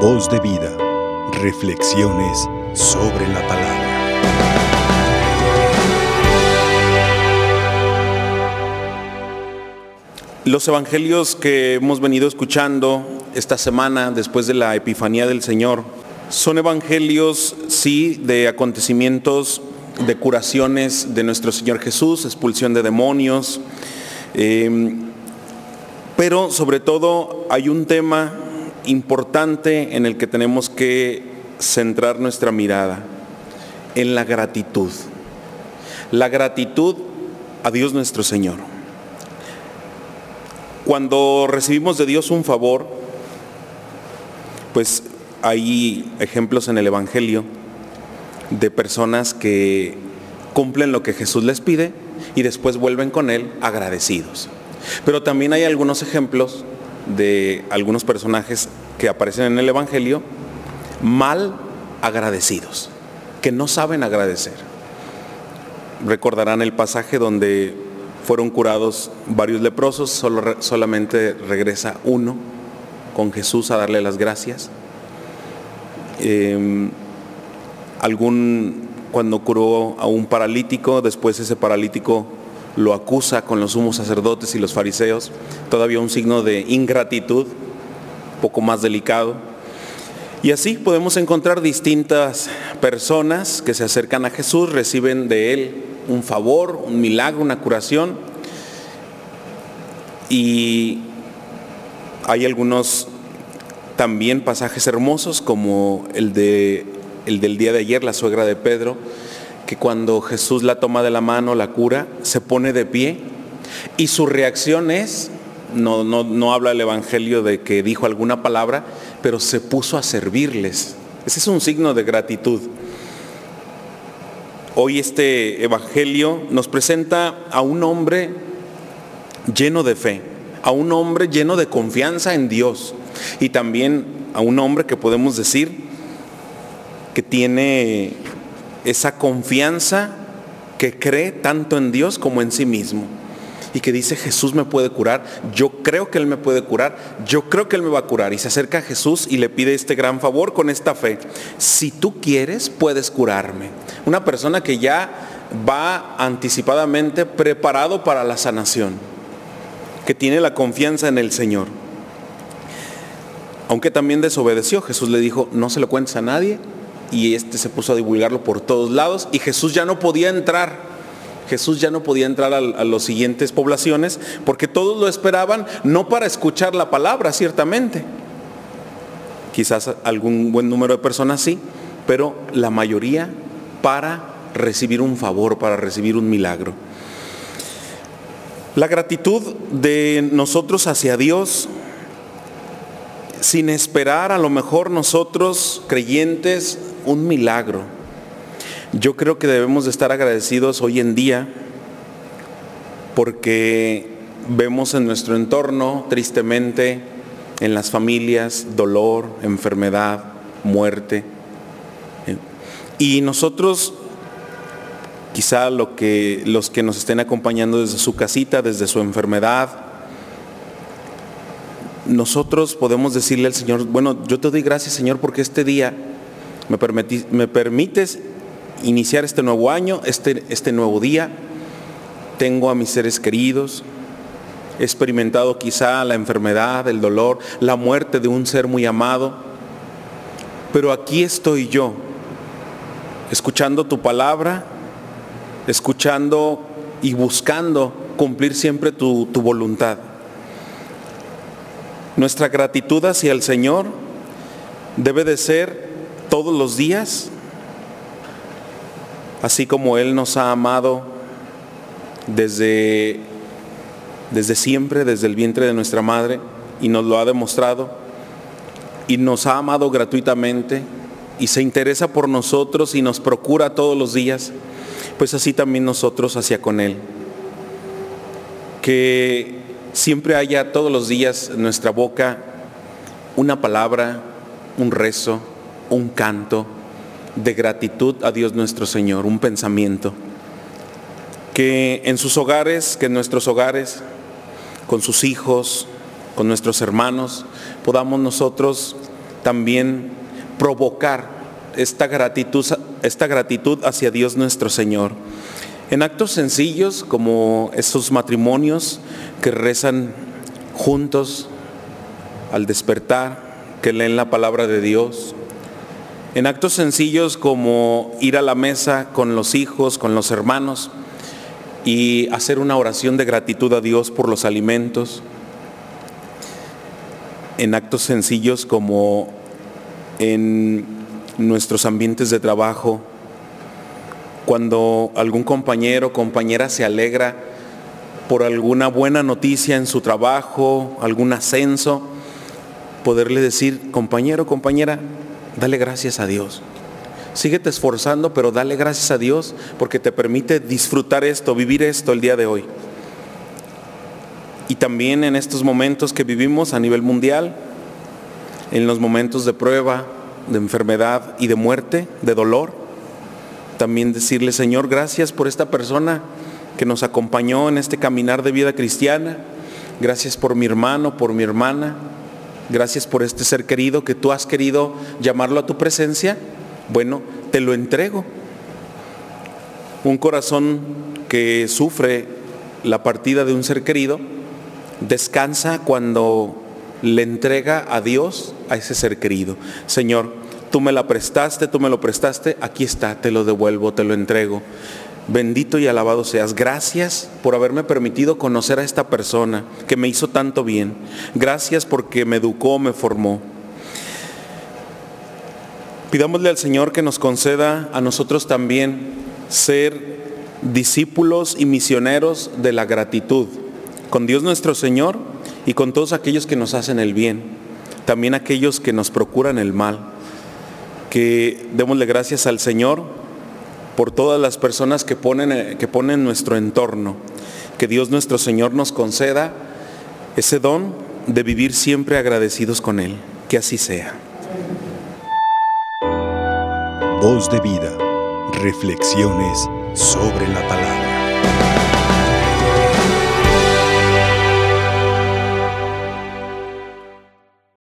Voz de vida. Reflexiones sobre la palabra. Los evangelios que hemos venido escuchando esta semana después de la Epifanía del Señor son evangelios, sí, de acontecimientos, de curaciones de nuestro Señor Jesús, expulsión de demonios, eh, pero sobre todo hay un tema importante en el que tenemos que centrar nuestra mirada, en la gratitud. La gratitud a Dios nuestro Señor. Cuando recibimos de Dios un favor, pues hay ejemplos en el Evangelio de personas que cumplen lo que Jesús les pide y después vuelven con Él agradecidos. Pero también hay algunos ejemplos de algunos personajes que aparecen en el Evangelio mal agradecidos, que no saben agradecer. Recordarán el pasaje donde fueron curados varios leprosos, solo, solamente regresa uno con Jesús a darle las gracias. Eh, algún, cuando curó a un paralítico, después ese paralítico lo acusa con los sumos sacerdotes y los fariseos, todavía un signo de ingratitud, poco más delicado. Y así podemos encontrar distintas personas que se acercan a Jesús, reciben de Él un favor, un milagro, una curación. Y hay algunos también pasajes hermosos como el, de, el del día de ayer, la suegra de Pedro, que cuando Jesús la toma de la mano, la cura, se pone de pie y su reacción es, no, no, no habla el Evangelio de que dijo alguna palabra, pero se puso a servirles. Ese es un signo de gratitud. Hoy este Evangelio nos presenta a un hombre lleno de fe, a un hombre lleno de confianza en Dios y también a un hombre que podemos decir que tiene esa confianza que cree tanto en Dios como en sí mismo. Y que dice, Jesús me puede curar, yo creo que Él me puede curar, yo creo que Él me va a curar. Y se acerca a Jesús y le pide este gran favor con esta fe. Si tú quieres, puedes curarme. Una persona que ya va anticipadamente preparado para la sanación, que tiene la confianza en el Señor. Aunque también desobedeció, Jesús le dijo, no se lo cuentes a nadie, y este se puso a divulgarlo por todos lados y Jesús ya no podía entrar. Jesús ya no podía entrar a, a las siguientes poblaciones porque todos lo esperaban no para escuchar la palabra, ciertamente. Quizás algún buen número de personas sí, pero la mayoría para recibir un favor, para recibir un milagro. La gratitud de nosotros hacia Dios sin esperar a lo mejor nosotros creyentes un milagro. Yo creo que debemos de estar agradecidos hoy en día porque vemos en nuestro entorno tristemente en las familias dolor, enfermedad, muerte. Y nosotros quizá lo que los que nos estén acompañando desde su casita, desde su enfermedad, nosotros podemos decirle al Señor, bueno, yo te doy gracias Señor porque este día me, permites iniciar este nuevo año, este, este nuevo día. Tengo a mis seres queridos, he experimentado quizá la enfermedad, el dolor, la muerte de un ser muy amado, pero aquí estoy yo, escuchando tu palabra, escuchando y buscando cumplir siempre tu, tu voluntad. Nuestra gratitud hacia el Señor debe de ser todos los días, así como Él nos ha amado desde, desde siempre, desde el vientre de nuestra madre, y nos lo ha demostrado, y nos ha amado gratuitamente, y se interesa por nosotros y nos procura todos los días, pues así también nosotros hacia con Él. Que siempre haya todos los días en nuestra boca una palabra, un rezo, un canto de gratitud a Dios nuestro Señor, un pensamiento. Que en sus hogares, que en nuestros hogares, con sus hijos, con nuestros hermanos, podamos nosotros también provocar esta gratitud, esta gratitud hacia Dios nuestro Señor. En actos sencillos como esos matrimonios que rezan juntos al despertar, que leen la palabra de Dios. En actos sencillos como ir a la mesa con los hijos, con los hermanos y hacer una oración de gratitud a Dios por los alimentos. En actos sencillos como en nuestros ambientes de trabajo, cuando algún compañero o compañera se alegra por alguna buena noticia en su trabajo, algún ascenso, poderle decir, compañero, compañera, dale gracias a Dios. Síguete esforzando, pero dale gracias a Dios porque te permite disfrutar esto, vivir esto el día de hoy. Y también en estos momentos que vivimos a nivel mundial, en los momentos de prueba, de enfermedad y de muerte, de dolor, también decirle, Señor, gracias por esta persona que nos acompañó en este caminar de vida cristiana. Gracias por mi hermano, por mi hermana. Gracias por este ser querido que tú has querido llamarlo a tu presencia. Bueno, te lo entrego. Un corazón que sufre la partida de un ser querido descansa cuando le entrega a Dios a ese ser querido. Señor, tú me la prestaste, tú me lo prestaste, aquí está, te lo devuelvo, te lo entrego. Bendito y alabado seas. Gracias por haberme permitido conocer a esta persona que me hizo tanto bien. Gracias porque me educó, me formó. Pidámosle al Señor que nos conceda a nosotros también ser discípulos y misioneros de la gratitud con Dios nuestro Señor y con todos aquellos que nos hacen el bien, también aquellos que nos procuran el mal que démosle gracias al Señor por todas las personas que ponen, eh, que ponen nuestro entorno. Que Dios nuestro Señor nos conceda ese don de vivir siempre agradecidos con Él. Que así sea. Voz de vida. Reflexiones sobre la palabra.